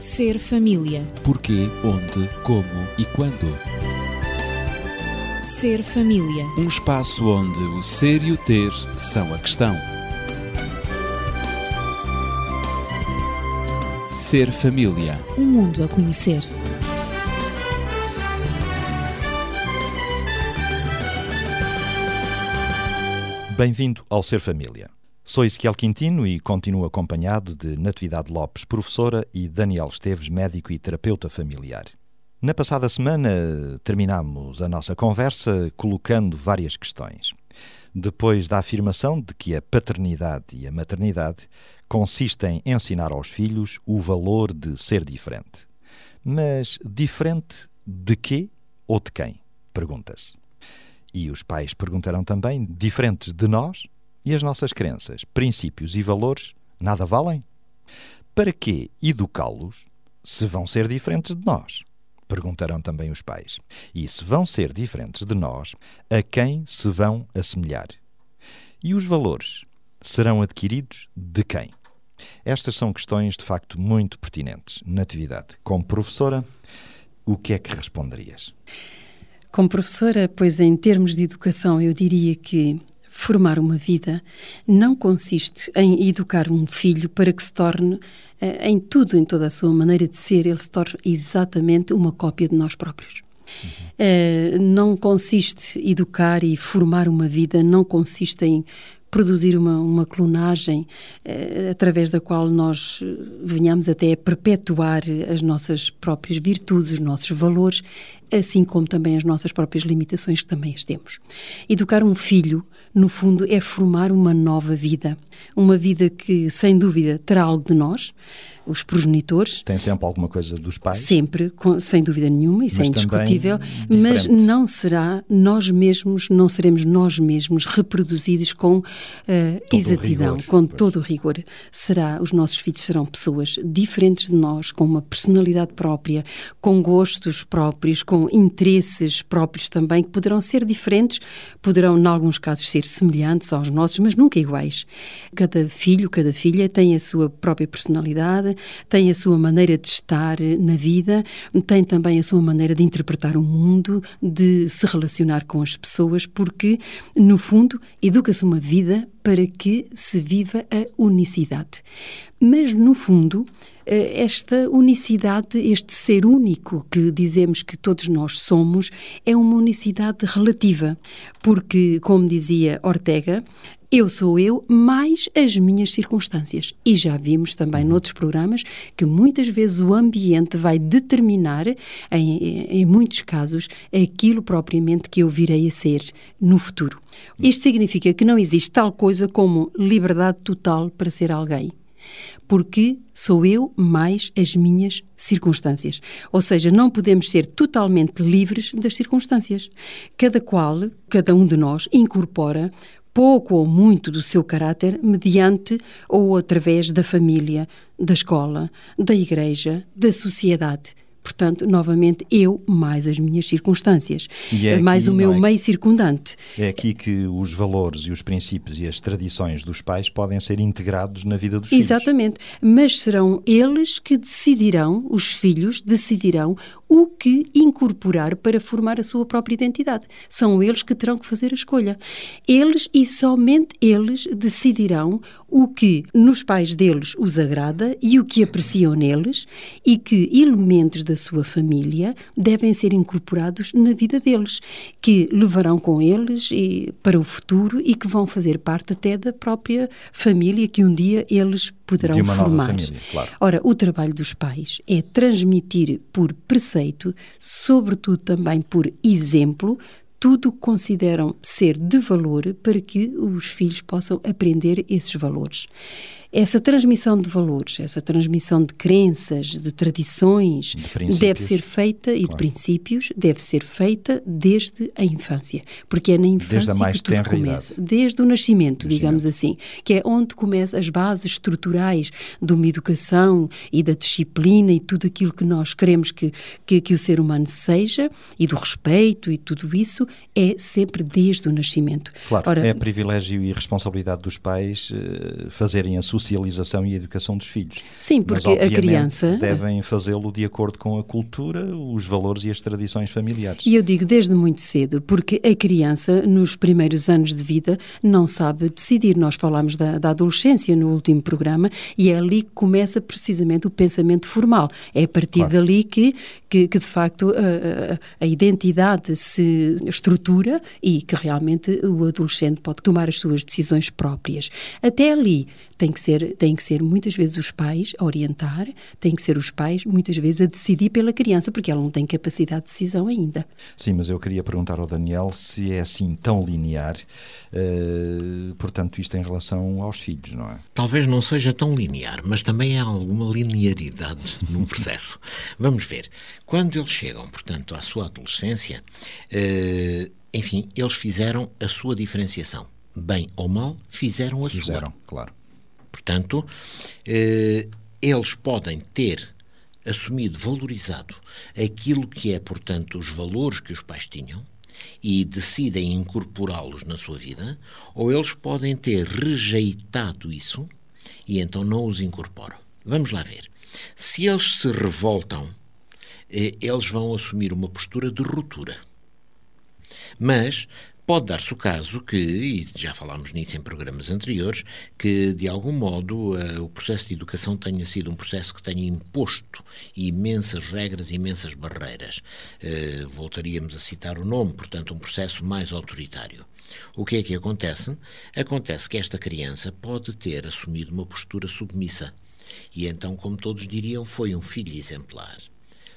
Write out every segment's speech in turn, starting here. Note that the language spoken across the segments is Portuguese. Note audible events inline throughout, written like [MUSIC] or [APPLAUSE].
Ser família. Porquê, onde, como e quando. Ser família. Um espaço onde o ser e o ter são a questão. Ser família. Um mundo a conhecer. Bem-vindo ao Ser Família. Sou Ezequiel Quintino e continuo acompanhado de Natividade Lopes, professora, e Daniel Esteves, médico e terapeuta familiar. Na passada semana terminamos a nossa conversa colocando várias questões. Depois da afirmação de que a paternidade e a maternidade consistem em ensinar aos filhos o valor de ser diferente. Mas diferente de quê ou de quem? Pergunta-se. E os pais perguntarão também, diferentes de nós e as nossas crenças, princípios e valores, nada valem? Para que educá-los se vão ser diferentes de nós? Perguntarão também os pais. E se vão ser diferentes de nós, a quem se vão assemelhar? E os valores serão adquiridos de quem? Estas são questões de facto muito pertinentes. Natividade, como professora, o que é que responderias? Como professora, pois em termos de educação, eu diria que formar uma vida não consiste em educar um filho para que se torne, eh, em tudo, em toda a sua maneira de ser, ele se torne exatamente uma cópia de nós próprios. Uhum. não consiste educar e formar uma vida, não consiste em produzir uma, uma clonagem eh, através da qual nós venhamos até a perpetuar as nossas próprias virtudes, os nossos valores, assim como também as nossas próprias limitações que também as temos. Educar um filho, no fundo, é formar uma nova vida, uma vida que, sem dúvida, terá algo de nós, os progenitores. Tem sempre alguma coisa dos pais? Sempre, com, sem dúvida nenhuma, isso é indiscutível, mas não será nós mesmos, não seremos nós mesmos reproduzidos com uh, exatidão, rigor, com pois. todo o rigor. Será, os nossos filhos serão pessoas diferentes de nós, com uma personalidade própria, com gostos próprios, com interesses próprios também, que poderão ser diferentes, poderão, em alguns casos, ser semelhantes aos nossos, mas nunca iguais. Cada filho, cada filha tem a sua própria personalidade, tem a sua maneira de estar na vida, tem também a sua maneira de interpretar o mundo, de se relacionar com as pessoas, porque, no fundo, educa-se uma vida para que se viva a unicidade. Mas, no fundo, esta unicidade, este ser único que dizemos que todos nós somos, é uma unicidade relativa, porque, como dizia Ortega, eu sou eu mais as minhas circunstâncias. E já vimos também noutros programas que muitas vezes o ambiente vai determinar, em, em muitos casos, aquilo propriamente que eu virei a ser no futuro. Isto significa que não existe tal coisa como liberdade total para ser alguém porque sou eu mais as minhas circunstâncias. Ou seja, não podemos ser totalmente livres das circunstâncias. Cada qual, cada um de nós, incorpora pouco ou muito do seu caráter mediante ou através da família, da escola, da igreja, da sociedade. Portanto, novamente, eu mais as minhas circunstâncias, é mais o meu é? meio circundante. É aqui que os valores e os princípios e as tradições dos pais podem ser integrados na vida dos Exatamente. filhos. Exatamente, mas serão eles que decidirão, os filhos decidirão o que incorporar para formar a sua própria identidade. São eles que terão que fazer a escolha. Eles e somente eles decidirão o que nos pais deles os agrada e o que apreciam neles e que elementos da sua família devem ser incorporados na vida deles, que levarão com eles para o futuro e que vão fazer parte até da própria família que um dia eles poderão formar. Família, claro. Ora, o trabalho dos pais é transmitir por preceito, sobretudo também por exemplo, tudo o que consideram ser de valor para que os filhos possam aprender esses valores. Essa transmissão de valores, essa transmissão de crenças, de tradições, de deve ser feita, claro. e de princípios, deve ser feita desde a infância. Porque é na infância que tudo começa. Desde o nascimento, digamos assim, que é onde começam as bases estruturais de uma educação e da disciplina e tudo aquilo que nós queremos que, que, que o ser humano seja, e do respeito e tudo isso, é sempre desde o nascimento. Claro, Ora, é privilégio e responsabilidade dos pais uh, fazerem a sua socialização e educação dos filhos. Sim, porque Mas, a criança. devem fazê-lo de acordo com a cultura, os valores e as tradições familiares. E eu digo desde muito cedo, porque a criança, nos primeiros anos de vida, não sabe decidir. Nós falámos da, da adolescência no último programa e é ali que começa precisamente o pensamento formal. É a partir claro. dali que, que, que, de facto, a, a, a identidade se estrutura e que realmente o adolescente pode tomar as suas decisões próprias. Até ali tem que ser, tem que ser muitas vezes os pais a orientar, tem que ser os pais muitas vezes a decidir pela criança, porque ela não tem capacidade de decisão ainda. Sim, mas eu queria perguntar ao Daniel se é assim tão linear, uh, portanto, isto em relação aos filhos, não é? Talvez não seja tão linear, mas também há alguma linearidade no [LAUGHS] processo. Vamos ver. Quando eles chegam, portanto, à sua adolescência, uh, enfim, eles fizeram a sua diferenciação. Bem ou mal, fizeram a fizeram, sua. Fizeram, claro. Portanto, eh, eles podem ter assumido, valorizado aquilo que é, portanto, os valores que os pais tinham e decidem incorporá-los na sua vida, ou eles podem ter rejeitado isso e então não os incorporam. Vamos lá ver. Se eles se revoltam, eh, eles vão assumir uma postura de ruptura. Mas Pode dar-se o caso que, e já falámos nisso em programas anteriores, que de algum modo uh, o processo de educação tenha sido um processo que tenha imposto imensas regras, imensas barreiras. Uh, voltaríamos a citar o nome, portanto, um processo mais autoritário. O que é que acontece? Acontece que esta criança pode ter assumido uma postura submissa. E então, como todos diriam, foi um filho exemplar.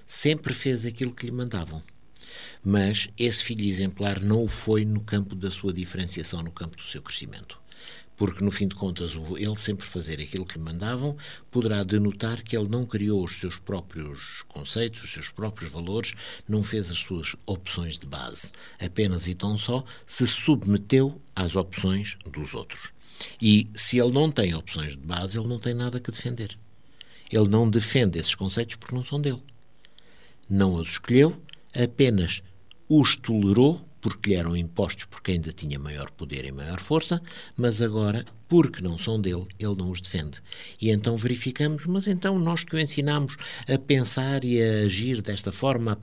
Sempre fez aquilo que lhe mandavam mas esse filho exemplar não o foi no campo da sua diferenciação, no campo do seu crescimento. Porque, no fim de contas, ele sempre fazer aquilo que lhe mandavam poderá denotar que ele não criou os seus próprios conceitos, os seus próprios valores, não fez as suas opções de base. Apenas e tão só se submeteu às opções dos outros. E se ele não tem opções de base, ele não tem nada que defender. Ele não defende esses conceitos porque não são dele. Não os escolheu, apenas os tolerou porque lhe eram impostos porque ainda tinha maior poder e maior força, mas agora, porque não são dele, ele não os defende. E então verificamos, mas então nós que o ensinamos a pensar e a agir desta forma,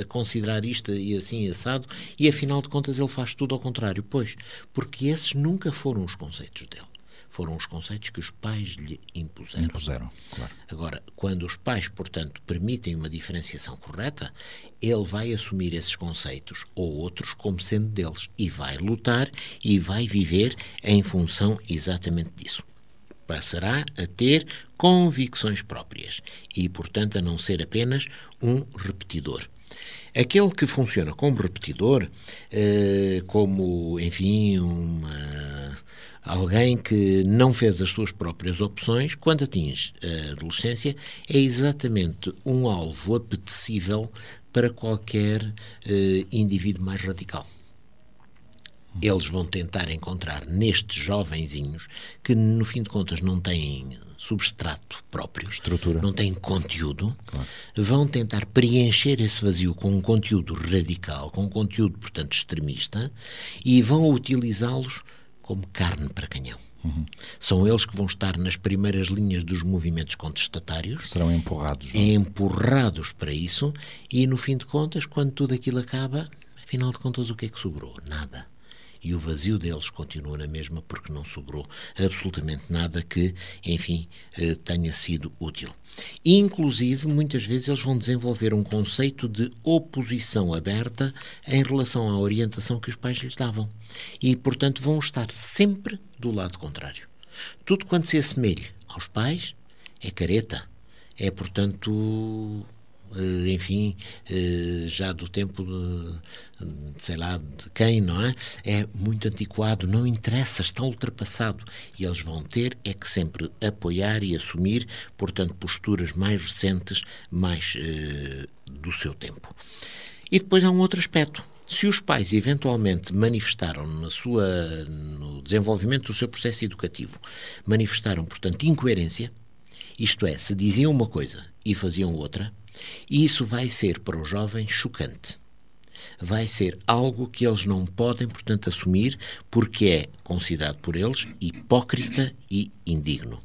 a considerar isto e assim assado, e afinal de contas ele faz tudo ao contrário. Pois, porque esses nunca foram os conceitos dele foram os conceitos que os pais lhe impuseram. Impuseram, claro. Agora, quando os pais, portanto, permitem uma diferenciação correta, ele vai assumir esses conceitos ou outros como sendo deles e vai lutar e vai viver em função exatamente disso. Passará a ter convicções próprias e, portanto, a não ser apenas um repetidor. Aquele que funciona como repetidor, eh, como, enfim, uma Alguém que não fez as suas próprias opções, quando atinge a adolescência, é exatamente um alvo apetecível para qualquer uh, indivíduo mais radical. Eles vão tentar encontrar nestes jovenzinhos que, no fim de contas, não têm substrato próprio, estrutura, não têm conteúdo, claro. vão tentar preencher esse vazio com um conteúdo radical, com um conteúdo, portanto, extremista, e vão utilizá-los como carne para canhão. Uhum. São eles que vão estar nas primeiras linhas dos movimentos contestatários. Serão empurrados. Não? É? Empurrados para isso e, no fim de contas, quando tudo aquilo acaba, afinal de contas, o que é que sobrou? Nada e o vazio deles continua na mesma porque não sobrou absolutamente nada que, enfim, eh, tenha sido útil. Inclusive, muitas vezes eles vão desenvolver um conceito de oposição aberta em relação à orientação que os pais lhes davam. E, portanto, vão estar sempre do lado contrário. Tudo quanto se assemelhe aos pais é careta. É, portanto, enfim, eh, já do tempo de, sei lá, de quem, não é? É muito antiquado, não interessa, está ultrapassado. E eles vão ter é que sempre apoiar e assumir, portanto, posturas mais recentes, mais uh, do seu tempo. E depois há um outro aspecto. Se os pais eventualmente manifestaram na sua, no desenvolvimento do seu processo educativo, manifestaram, portanto, incoerência, isto é, se diziam uma coisa e faziam outra, e isso vai ser para os jovens chocante. Vai ser algo que eles não podem, portanto, assumir porque é considerado por eles hipócrita e indigno.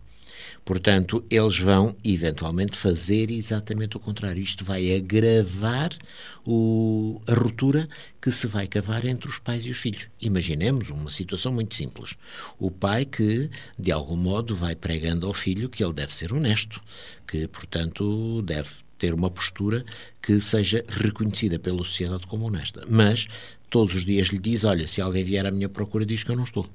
Portanto, eles vão eventualmente fazer exatamente o contrário. Isto vai agravar o, a ruptura que se vai cavar entre os pais e os filhos. Imaginemos uma situação muito simples. O pai que, de algum modo, vai pregando ao filho que ele deve ser honesto, que, portanto, deve ter uma postura que seja reconhecida pela sociedade como honesta. Mas todos os dias lhe diz: Olha, se alguém vier à minha procura, diz que eu não estou.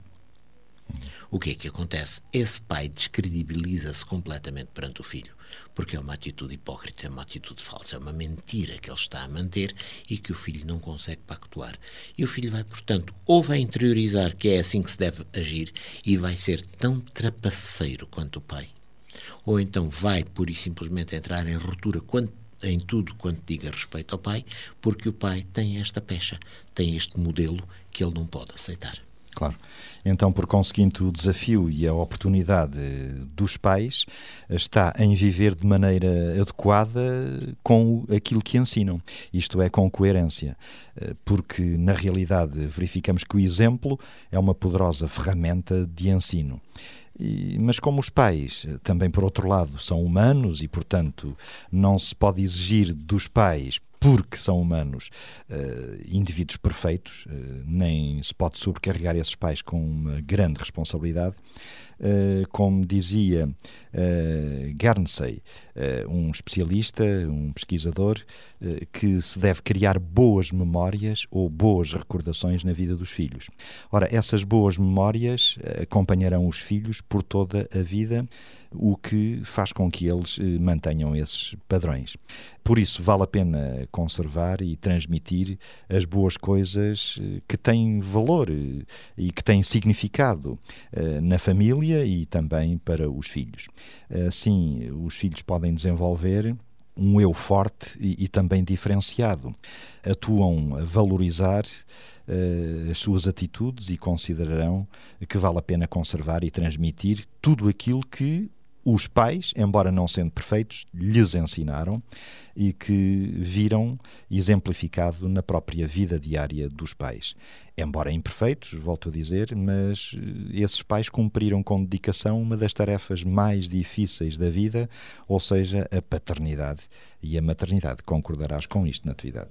O que é que acontece? Esse pai descredibiliza-se completamente perante o filho, porque é uma atitude hipócrita, é uma atitude falsa, é uma mentira que ele está a manter e que o filho não consegue pactuar. E o filho vai, portanto, ou vai interiorizar que é assim que se deve agir e vai ser tão trapaceiro quanto o pai, ou então vai pura e simplesmente entrar em ruptura em tudo quanto diga respeito ao pai, porque o pai tem esta pecha, tem este modelo que ele não pode aceitar. Claro. Então, por conseguinte, o desafio e a oportunidade dos pais está em viver de maneira adequada com aquilo que ensinam, isto é, com coerência, eh, porque na realidade verificamos que o exemplo é uma poderosa ferramenta de ensino. E, mas como os pais, eh, também por outro lado, são humanos e, portanto, não se pode exigir dos pais porque são humanos, uh, indivíduos perfeitos, uh, nem se pode sobrecarregar esses pais com uma grande responsabilidade. Uh, como dizia uh, Guernsey, um especialista, um pesquisador, que se deve criar boas memórias ou boas recordações na vida dos filhos. Ora, essas boas memórias acompanharão os filhos por toda a vida o que faz com que eles eh, mantenham esses padrões. Por isso, vale a pena conservar e transmitir as boas coisas eh, que têm valor eh, e que têm significado na família e também para os filhos. Assim, os filhos podem desenvolver um eu forte e, e também diferenciado. Atuam a valorizar uh, as suas atitudes e considerarão que vale a pena conservar e transmitir tudo aquilo que os pais, embora não sendo perfeitos, lhes ensinaram e que viram exemplificado na própria vida diária dos pais. Embora imperfeitos, volto a dizer, mas eh, esses pais cumpriram com dedicação uma das tarefas mais difíceis da vida, ou seja, a paternidade e a maternidade. Concordarás com isto, Natividade?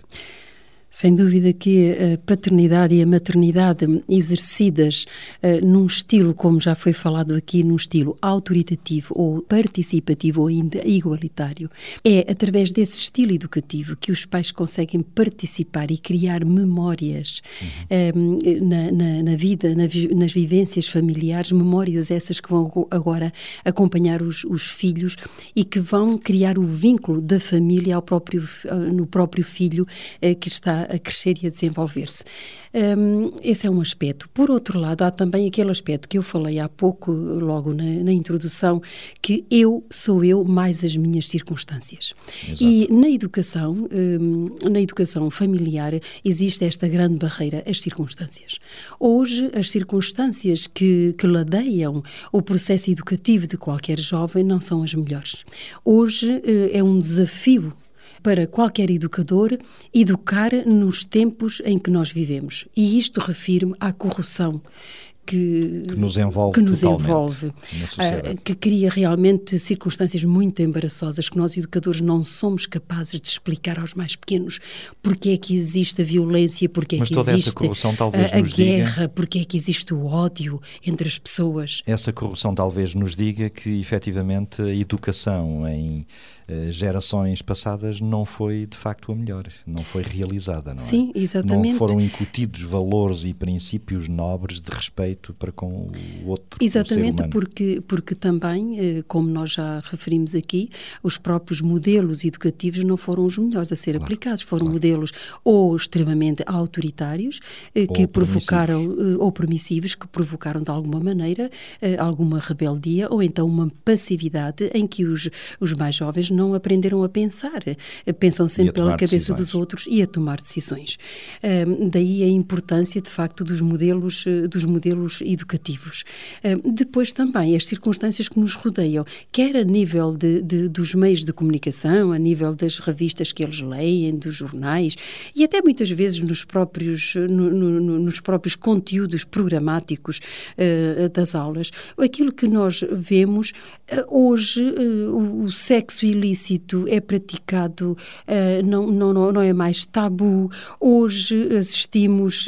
Sem dúvida que a paternidade e a maternidade exercidas uh, num estilo, como já foi falado aqui, num estilo autoritativo ou participativo ou ainda igualitário, é através desse estilo educativo que os pais conseguem participar e criar memórias uhum. uh, na, na, na, vida, na, nas vivências familiares, memórias essas que vão agora acompanhar os, os filhos e que vão criar o vínculo da família ao próprio, no próprio filho uh, que está a crescer e a desenvolver-se. Um, esse é um aspecto. Por outro lado, há também aquele aspecto que eu falei há pouco, logo na, na introdução, que eu sou eu mais as minhas circunstâncias. Exato. E na educação, um, na educação familiar, existe esta grande barreira, as circunstâncias. Hoje, as circunstâncias que, que ladeiam o processo educativo de qualquer jovem não são as melhores. Hoje uh, é um desafio para qualquer educador educar nos tempos em que nós vivemos. E isto refiro-me à corrupção que, que, nos envolve, que, nos envolve uh, que cria realmente circunstâncias muito embaraçosas que nós educadores não somos capazes de explicar aos mais pequenos porque é que existe a violência, porque é que existe a, a guerra, diga, porque é que existe o ódio entre as pessoas. Essa corrupção talvez nos diga que efetivamente a educação em eh, gerações passadas não foi de facto a melhor, não foi realizada, não é? Sim, exatamente. Não foram incutidos valores e princípios nobres de respeito para com o outro Exatamente, porque, porque também, eh, como nós já referimos aqui, os próprios modelos educativos não foram os melhores a ser claro, aplicados, foram claro. modelos ou extremamente autoritários, eh, que ou provocaram, ou permissivos, que provocaram de alguma maneira alguma rebeldia ou então uma passividade em que os, os mais jovens não aprenderam a pensar. Pensam sempre pela cabeça decisões. dos outros e a tomar decisões. Um, daí a importância, de facto, dos modelos, dos modelos educativos. Depois também as circunstâncias que nos rodeiam, quer a nível de, de, dos meios de comunicação, a nível das revistas que eles leem, dos jornais e até muitas vezes nos próprios, no, no, nos próprios conteúdos programáticos uh, das aulas. Aquilo que nós vemos uh, hoje, o, o, sexo ilícito é praticado, não, não, não é mais tabu. Hoje assistimos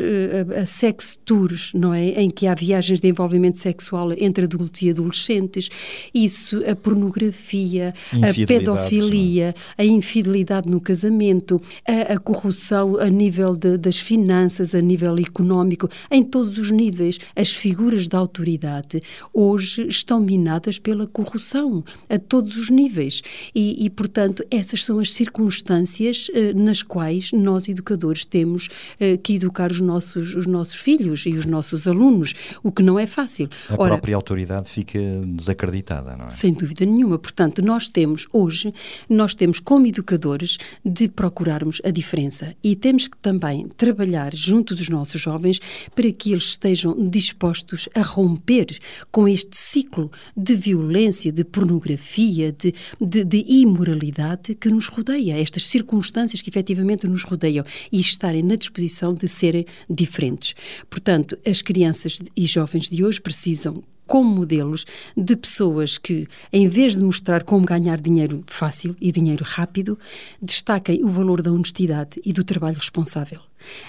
a, a sex tours, não é? Em que há viagens de envolvimento sexual entre adultos e adolescentes. Isso, a pornografia, a pedofilia, a infidelidade no casamento, a, a corrupção a nível de, das finanças, a nível económico, em todos os níveis. As figuras da autoridade hoje estão minadas pela corrupção, a todos os níveis. E, e portanto, essas são as circunstâncias eh, nas quais nós, educadores, temos eh, que educar os nossos, os nossos filhos e os nossos alunos, o que não é fácil. A Ora, própria autoridade fica desacreditada, não é? Sem dúvida nenhuma. Portanto, nós temos hoje, nós temos como educadores de procurarmos a diferença e temos que também trabalhar junto dos nossos jovens para que eles estejam dispostos a romper com este ciclo de violência, de pornografia, de, de, de imoralidade que nos rodeia, estas circunstâncias que efetivamente nos rodeiam e estarem na disposição de serem diferentes. Portanto, as crianças e jovens de hoje precisam como modelos de pessoas que, em vez de mostrar como ganhar dinheiro fácil e dinheiro rápido, destaquem o valor da honestidade e do trabalho responsável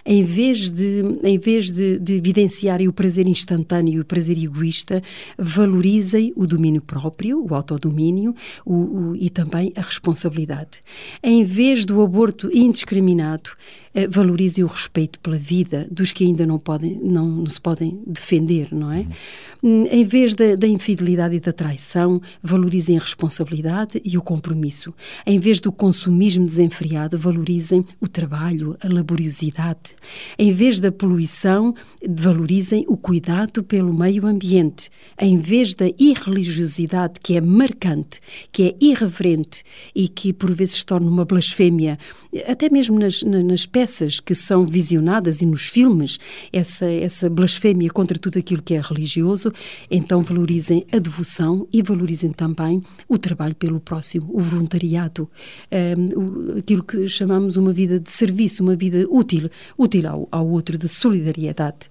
em vez de, em vez de, de evidenciarem o prazer instantâneo e o prazer egoísta, valorizem o domínio próprio, o autodomínio o, o, e também a responsabilidade. Em vez do aborto indiscriminado, eh, valorizem o respeito pela vida dos que ainda não, podem, não, não se podem defender, não é? Uhum. Em vez da, da infidelidade e da traição, valorizem a responsabilidade e o compromisso. Em vez do consumismo desenfreado, valorizem o trabalho, a laboriosidade Em vez da poluição, valorizem o cuidado pelo meio ambiente. Em vez da irreligiosidade, que é marcante, que é irreverente e que por vezes torna uma blasfémia, até mesmo nas, nas peças que são visionadas e nos filmes, essa, essa blasfémia contra tudo aquilo que é religioso, então valorizem a devoção e valorizem também o trabalho pelo próximo, o voluntariado, um, aquilo que chamamos uma vida de serviço, uma vida útil, útil ao, ao outro, de solidariedade.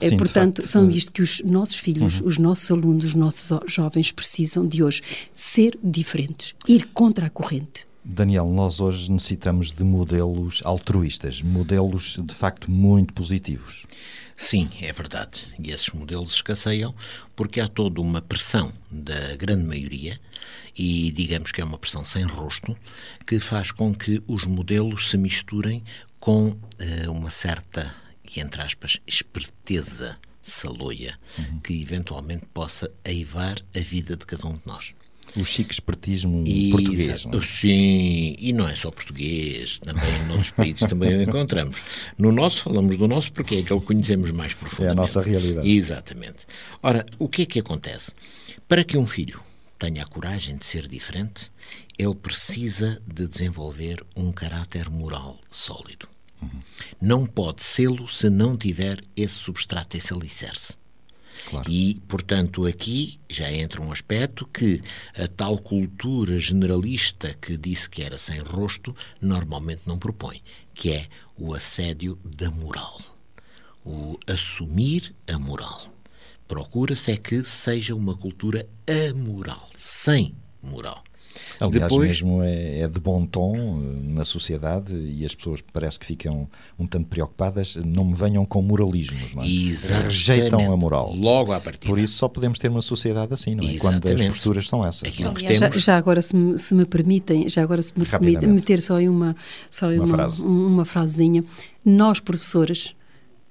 Eh, Sim, Portanto, são isto que os nossos filhos, uhum. os nossos alunos, os nossos jovens precisam de hoje: ser diferentes, ir contra a corrente. Daniel, nós hoje necessitamos de modelos altruístas, modelos de facto muito positivos. Sim, é verdade. E esses modelos escasseiam porque há toda uma pressão da grande maioria, e digamos que é uma pressão sem rosto, que faz com que os modelos se misturem com uh, uma certa, entre aspas, esperteza saloia uhum. que eventualmente possa aivar a vida de cada um de nós. O chique espertismo e, português. Não é? Sim, e não é só português, também em outros países também o encontramos. No nosso, falamos do nosso porque é que conhecemos mais profundamente. É a nossa realidade. Exatamente. Ora, o que é que acontece? Para que um filho tenha a coragem de ser diferente, ele precisa de desenvolver um caráter moral sólido. Uhum. Não pode sê-lo se não tiver esse substrato, esse alicerce. Claro. E, portanto, aqui já entra um aspecto que a tal cultura generalista que disse que era sem rosto normalmente não propõe, que é o assédio da moral. O assumir a moral. Procura-se é que seja uma cultura amoral, sem moral. Aliás, Depois, mesmo é, é, de bom tom eh, na sociedade e as pessoas parece que ficam um tanto preocupadas. Não me venham com moralismos, não é? Rejeitam a moral. Logo à partida. Por isso só podemos ter uma sociedade assim, não é? Exatamente. Quando as posturas são essas. Aliás, temos... já, já, agora, se me, se me, permitem, já agora se me permitem meter só em uma, só em uma, uma, frase. uma frasezinha. Nós, professores,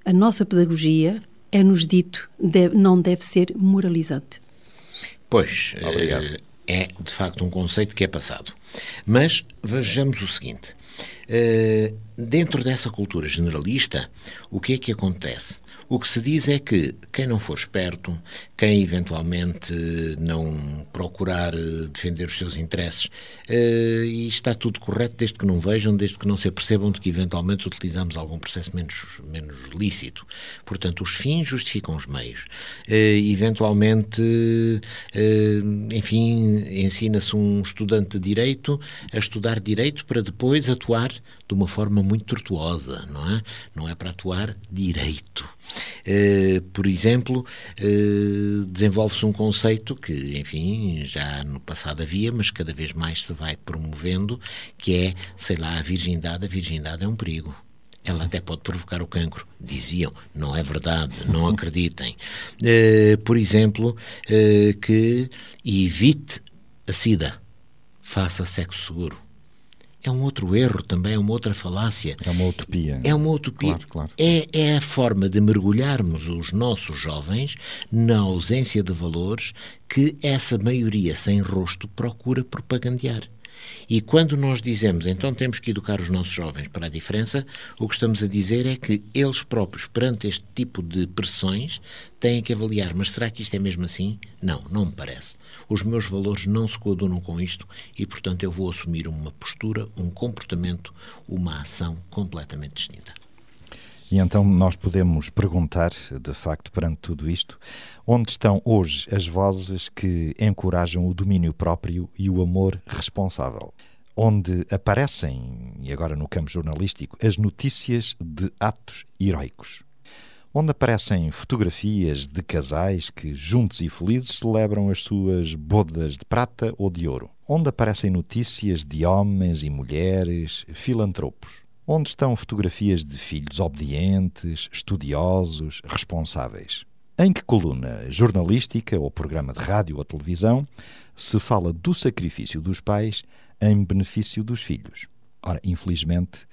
a nossa pedagogia é-nos dito deve, não deve ser moralizante. Pois, Obrigado é de facto um conceito que é passado. Mas vejamos o seguinte: uh, dentro dessa cultura generalista, o que é que acontece? O que se diz é que quem não for esperto, quem eventualmente não procurar eh, defender os seus interesses, eh, e está tudo correto desde que não vejam, desde que não se apercebam de que eventualmente utilizamos algum processo menos, menos lícito. Portanto, os fins justificam os meios. Eventualmente, enfim, ensina-se um estudante de direito a estudar direito para depois atuar de uma forma muito tortuosa, não é? Não é para atuar direito. Uh, por exemplo, uh, desenvolve-se um conceito que, enfim, já no passado havia, mas cada vez mais se vai promovendo, que é, sei lá, a virgindade. A virgindade é um perigo. Ela até pode provocar o cancro. Diziam, não é verdade, não [LAUGHS] acreditem. Uh, por exemplo, que evite a SIDA, faça sexo seguro é um outro erro também, é uma outra falácia. É uma utopia. É uma utopia. Claro, claro. É, é a forma de mergulharmos os nossos jovens na ausência de valores que essa maioria sem rosto procura propagandear. E quando nós dizemos então temos que educar os nossos jovens para a diferença, o que estamos a dizer é que eles próprios, perante este tipo de pressões, têm que avaliar: mas será que isto é mesmo assim? Não, não me parece. Os meus valores não se coadunam com isto e, portanto, eu vou assumir uma postura, um comportamento, uma ação completamente distinta. E então nós podemos perguntar, de facto, perante tudo isto, onde estão hoje as vozes que encorajam o domínio próprio e o amor responsável? Onde aparecem, e agora no campo jornalístico, as notícias de atos heroicos? Onde aparecem fotografias de casais que, juntos e felizes, celebram as suas bodas de prata ou de ouro? Onde aparecem notícias de homens e mulheres filantropos? Onde estão fotografias de filhos obedientes, estudiosos, responsáveis. Em que coluna jornalística, ou programa de rádio ou televisão, se fala do sacrifício dos pais em benefício dos filhos? Ora, infelizmente,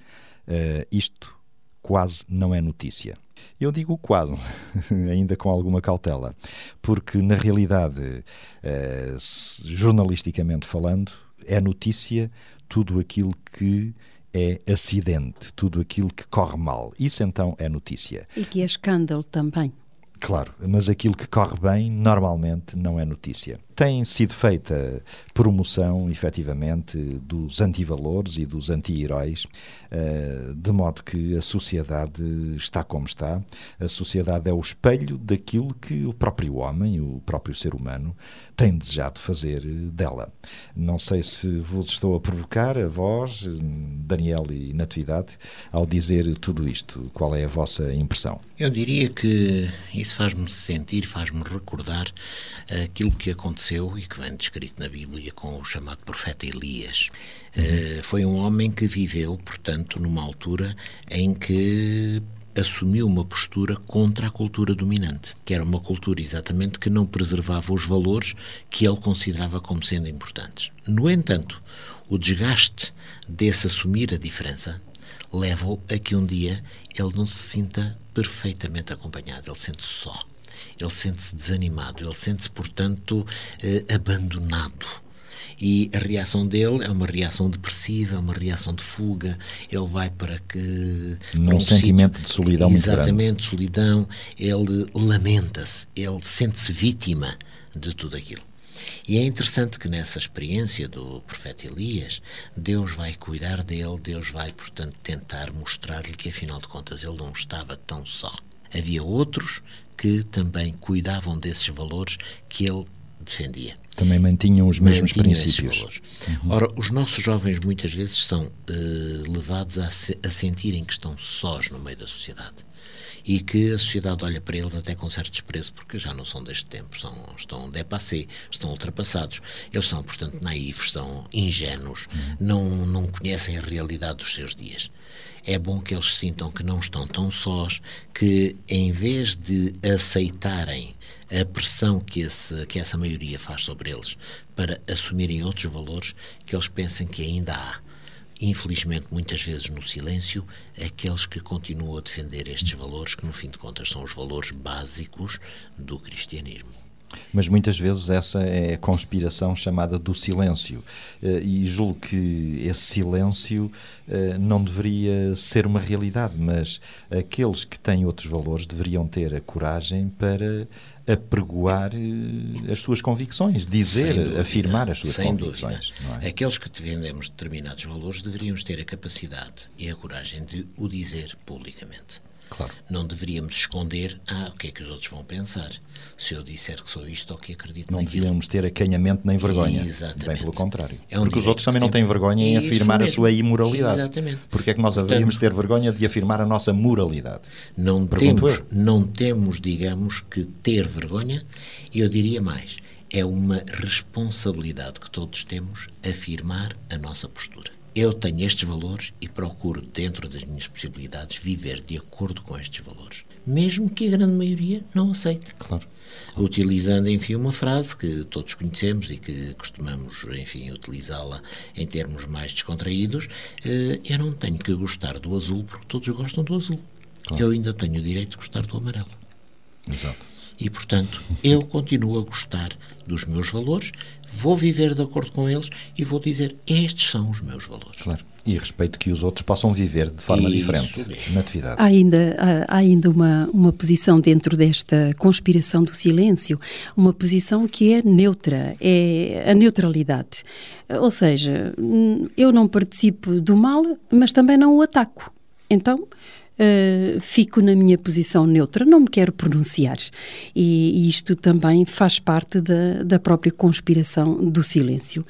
uh, isto quase não é notícia. Eu digo quase, [LAUGHS] ainda com alguma cautela, porque na realidade, uh, jornalisticamente falando, é notícia tudo aquilo que é acidente, tudo aquilo que corre mal. Isso então é notícia. E que é escândalo também. Claro, mas aquilo que corre bem normalmente não é notícia. Tem sido feita promoção, efetivamente, dos antivalores e dos anti-heróis, eh, de modo que a sociedade está como está. A sociedade é o espelho daquilo que o próprio homem, o próprio ser humano, tem desejado fazer dela. Não sei se vos estou a provocar, a vós, Daniel e Natividade, ao dizer tudo isto. Qual é a vossa impressão? Eu diria que isso faz-me sentir, faz-me recordar aquilo que aconteceu e que vem descrito na Bíblia com o chamado profeta Elias. Uhum. Uh, foi um homem que viveu, portanto, numa altura em que assumiu uma postura contra a cultura dominante, que era uma cultura exatamente que não preservava os valores que ele considerava como sendo importantes. No entanto, o desgaste desse assumir a diferença leva-o a que um dia ele não se sinta perfeitamente acompanhado, ele sente-se só, ele sente-se desanimado, ele sente-se, portanto, eh, abandonado e a reação dele é uma reação depressiva, é uma reação de fuga. Ele vai para que. Num um sentimento sítio, de solidão muito grande. Exatamente, solidão. Ele lamenta-se, ele sente-se vítima de tudo aquilo. E é interessante que nessa experiência do profeta Elias, Deus vai cuidar dele, Deus vai, portanto, tentar mostrar-lhe que, afinal de contas, ele não estava tão só. Havia outros que também cuidavam desses valores que ele defendia. Também mantinham os mesmos mantinham princípios. Uhum. Ora, os nossos jovens muitas vezes são uh, levados a, se, a sentirem que estão sós no meio da sociedade e que a sociedade olha para eles até com certo desprezo, porque já não são deste tempo, são, estão dépassés, estão ultrapassados. Eles são, portanto, naivos, são ingênuos, uhum. não, não conhecem a realidade dos seus dias é bom que eles sintam que não estão tão sós, que em vez de aceitarem a pressão que, esse, que essa maioria faz sobre eles para assumirem outros valores, que eles pensem que ainda há. Infelizmente, muitas vezes no silêncio, aqueles que continuam a defender estes valores, que no fim de contas são os valores básicos do cristianismo. Mas muitas vezes essa é a conspiração chamada do silêncio. Eh, e julgo que esse silêncio eh, não deveria ser uma realidade, mas aqueles que têm outros valores deveriam ter a coragem para apregoar eh, as suas convicções, dizer, dúvida, afirmar as suas sem convicções. É? Aqueles que defendemos determinados valores deveríamos ter a capacidade e a coragem de o dizer publicamente. Claro. Não deveríamos esconder, ah, o que é que os outros vão pensar? Se eu disser que sou isto ou que acredito Não naquilo. devíamos ter acanhamento nem vergonha. Exatamente. Bem pelo contrário. É um Porque os outros também não têm vergonha em afirmar mesmo. a sua imoralidade. Exatamente. Porque é que nós haveríamos ter vergonha de afirmar a nossa moralidade? Não temos, não temos, digamos, que ter vergonha, e eu diria mais, é uma responsabilidade que todos temos afirmar a nossa postura. Eu tenho estes valores e procuro, dentro das minhas possibilidades, viver de acordo com estes valores. Mesmo que a grande maioria não aceite. Claro. Utilizando, enfim, uma frase que todos conhecemos e que costumamos, enfim, utilizá-la em termos mais descontraídos, eh, eu não tenho que gostar do azul porque todos gostam do azul. Claro. Eu ainda tenho o direito de gostar do amarelo. Exato. E, portanto, eu continuo a gostar dos meus valores, vou viver de acordo com eles e vou dizer: estes são os meus valores. Claro. E respeito que os outros possam viver de forma Isso diferente mesmo. na atividade. Há ainda, há, ainda uma, uma posição dentro desta conspiração do silêncio, uma posição que é neutra, é a neutralidade. Ou seja, eu não participo do mal, mas também não o ataco. Então, uh, fico na minha posição neutra, não me quero pronunciar. E, e isto também faz parte da, da própria conspiração do silêncio.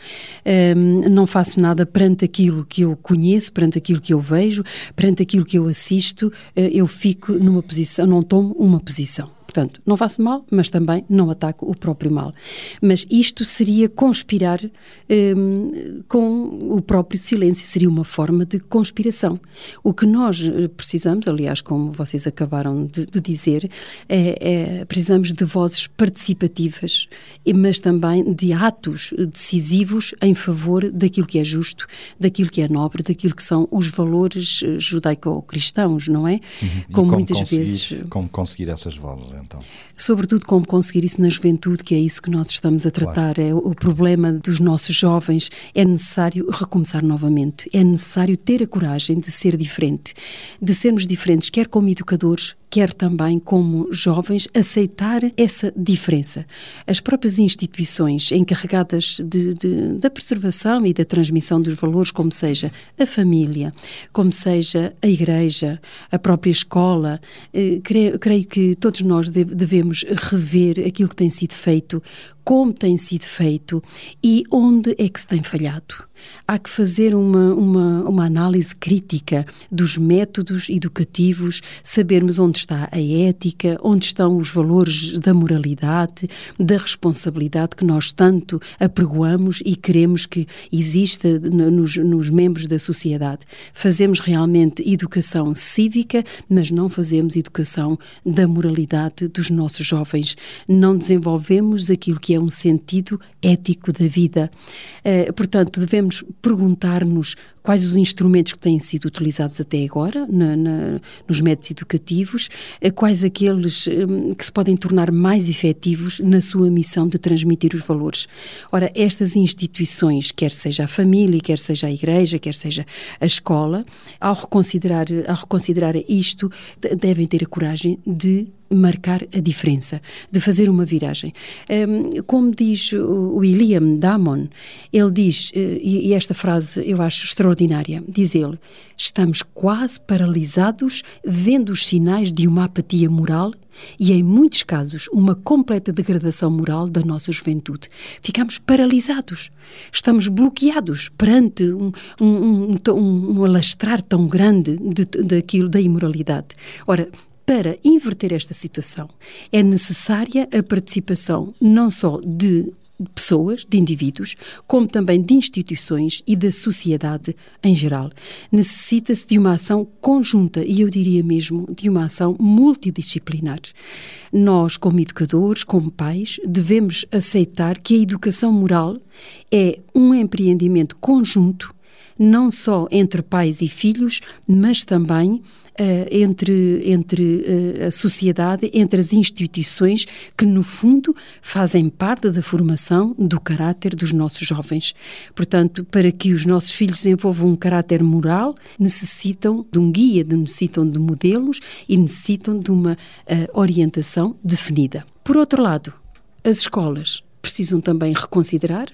Uh, não faço nada perante aquilo que eu conheço, perante aquilo que eu vejo, perante aquilo que eu assisto, uh, eu fico numa posição, não tomo uma posição. Portanto, não faço mal, mas também não ataco o próprio mal. Mas isto seria conspirar um, com o próprio silêncio, seria uma forma de conspiração. O que nós eh, precisamos, aliás, como vocês acabaram de, de dizer, é, é, precisamos de vozes participativas, mas também de atos decisivos em favor daquilo que é justo, daquilo que é nobre, daquilo que são os valores eh, judaico-cristãos, não é? Uhum. Como, como, muitas vezes. Como conseguir essas vozes? Então? Sobretudo como conseguir isso na juventude, que é isso que nós estamos a tratar. Claro. É o problema dos nossos jovens. É necessário recomeçar novamente. É necessário ter a coragem de ser diferente, de sermos diferentes, quer como educadores, quer também como jovens aceitar essa diferença. As próprias instituições encarregadas de, de, da preservação e da transmissão dos valores, como seja a família, como seja a igreja, a própria escola, eh, creio, creio que todos nós devemos rever aquilo que tem sido feito, como tem sido feito e onde é que se tem falhado. Há que fazer uma, uma, uma análise crítica dos métodos educativos, sabermos onde está a ética, onde estão os valores da moralidade, da responsabilidade que nós tanto apregoamos e queremos que exista nos, nos membros da sociedade. Fazemos realmente educação cívica, mas não fazemos educação da moralidade dos nossos jovens. Não desenvolvemos aquilo que é um sentido ético da vida. Uh, portanto, devemos perguntar-nos quais os instrumentos que têm sido utilizados até agora na, na, nos métodos educativos, uh, quais aqueles um, que se podem tornar mais efetivos na sua missão de transmitir os valores. Ora, estas instituições, quer seja a família, quer seja a igreja, quer seja a escola, ao reconsiderar, ao reconsiderar isto, devem ter a coragem de marcar a diferença, de fazer uma viragem. Um, como diz o William Damon, ele diz, eh, e esta frase eu acho extraordinária, diz ele, estamos quase paralisados vendo os sinais de uma apatia moral e, em muitos casos, uma completa degradação moral da nossa juventude. Ficamos paralisados, estamos bloqueados perante um, um, um, um alastrar tão grande de, daquilo, da imoralidade. Ora, para inverter esta situação, é necessária a participação não só de pessoas, de indivíduos, como também de instituições e da sociedade em geral. Necessita-se de uma ação conjunta e eu diria mesmo de uma ação multidisciplinar. Nós, como educadores, como pais, devemos aceitar que a educação moral é um empreendimento conjunto não só entre pais e filhos, mas também entre, entre uh, a sociedade, entre as instituições que, no fundo, fazem parte da formação do caráter dos nossos jovens. Portanto, para que os nossos filhos desenvolvam um caráter moral, necessitam de um guia, necessitam de modelos e necessitam de uma uh, orientação definida. Por outro lado, as escolas precisam também reconsiderar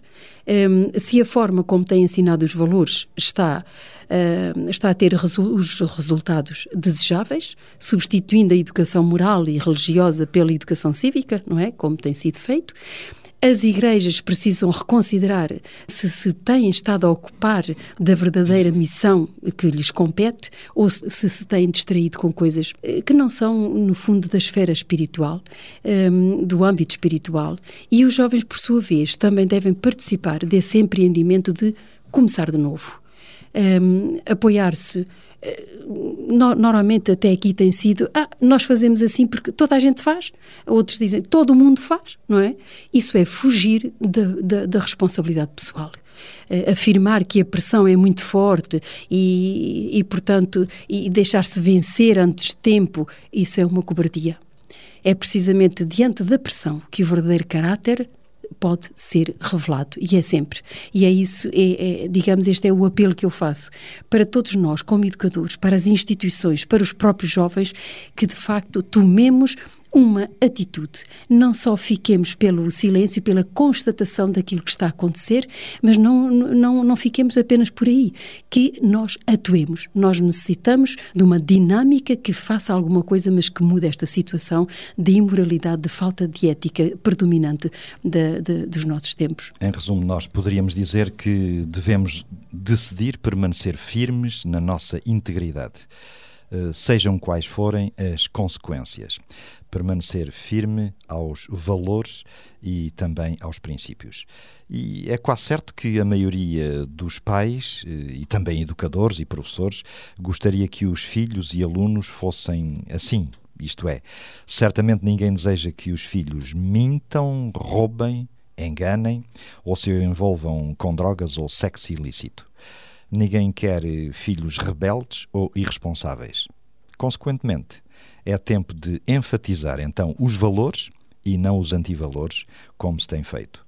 um, se a forma como têm ensinado os valores está, uh, está a ter resu os resultados desejáveis, substituindo a educação moral e religiosa pela educação cívica, não é? Como tem sido feito. As igrejas precisam reconsiderar se se têm estado a ocupar da verdadeira missão que lhes compete ou se se têm distraído com coisas eh, que não são, no fundo, da esfera espiritual, um, do âmbito espiritual. E os jovens, por sua vez, também devem participar desse empreendimento de começar de novo. Um, apoiar-se no, normalmente até aqui tem sido, ah, nós fazemos assim porque toda a gente faz, outros dizem, todo mundo faz, não é? Isso é fugir da, da, da responsabilidade pessoal. Uh, afirmar que a pressão é muito forte e, e portanto, e deixar-se vencer antes de tempo, isso é uma cobardia. É precisamente diante da pressão que o verdadeiro caráter pode ser revelado e é sempre. E é isso, é, é, digamos, este é o apelo que eu faço para todos nós, como educadores, para as instituições, para os próprios jovens, que de facto tomemos uma atitude. Não só fiquemos pelo silêncio, pela constatação daquilo que está a acontecer, mas não, não, não fiquemos apenas por aí. Que nós atuemos. Nós necessitamos de uma dinâmica que faça alguma coisa, mas que mude esta situação de imoralidade, de falta de ética predominante de, de, dos nossos tempos. Em resumo, nós poderíamos dizer que devemos decidir permanecer firmes na nossa integridade. Eh, sejam quais forem as consequências. Permanecer firme aos valores e também aos princípios. E é quase certo que a maioria dos pais eh, e também educadores e professores gostaria que os filhos e alunos fossem assim. Isto é, certamente ninguém deseja que os filhos mintam, roubem, enganem ou se envolvam com drogas ou sexo ilícito. Ninguém quer eh, filhos rebeldes ou irresponsáveis. Consequentemente, é tempo de enfatizar então os valores e não os antivalores, como se tem feito.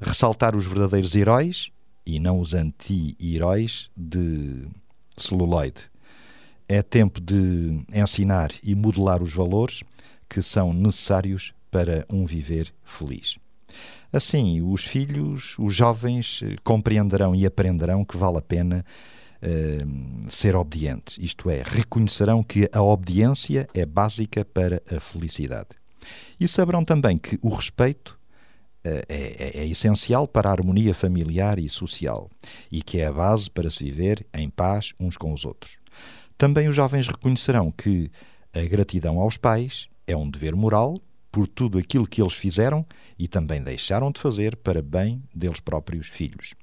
Ressaltar os verdadeiros heróis e não os anti-heróis de celuloide. É tempo de ensinar e modelar os valores que são necessários para um viver feliz. Assim, os filhos, os jovens, eh, compreenderão e aprenderão que vale a pena ser obedientes, isto é, reconhecerão que a obediência é básica para a felicidade. E saberão também que o respeito uh, é, é, é essencial para a harmonia familiar e social e que é a base para se viver em paz uns com os outros. Também os jovens reconhecerão que a gratidão aos pais é um dever moral por tudo aquilo que eles fizeram e também deixaram de fazer para bem deles próprios filhos.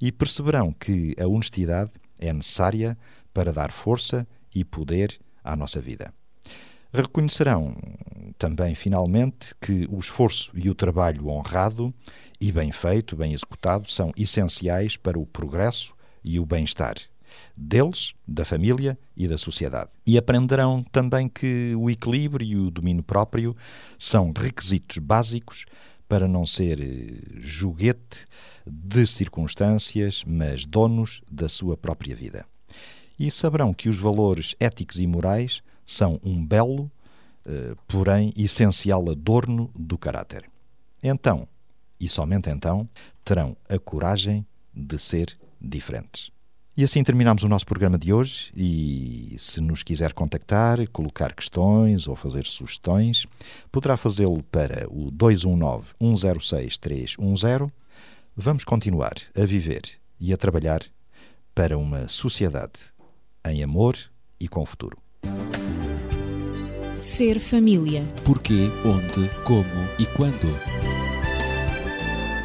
E perceberão que a honestidade é necessária para dar força e poder à nossa vida. Reconhecerão também, finalmente, que o esforço e o trabalho honrado e bem feito, bem executado, são essenciais para o progresso e o bem-estar deles, da família e da sociedade. E aprenderão também que o equilíbrio e o domínio próprio são requisitos básicos para não ser eh, joguete de circunstâncias, mas donos da sua própria vida. E saberão que os valores éticos e morais são um belo, eh, porém essencial adorno do caráter. Então, e somente então, terão a coragem de ser diferentes. E assim terminamos o nosso programa de hoje. E se nos quiser contactar, colocar questões ou fazer sugestões, poderá fazê-lo para o 219-106-310. Vamos continuar a viver e a trabalhar para uma sociedade em amor e com futuro. Ser família. Porquê, onde, como e quando.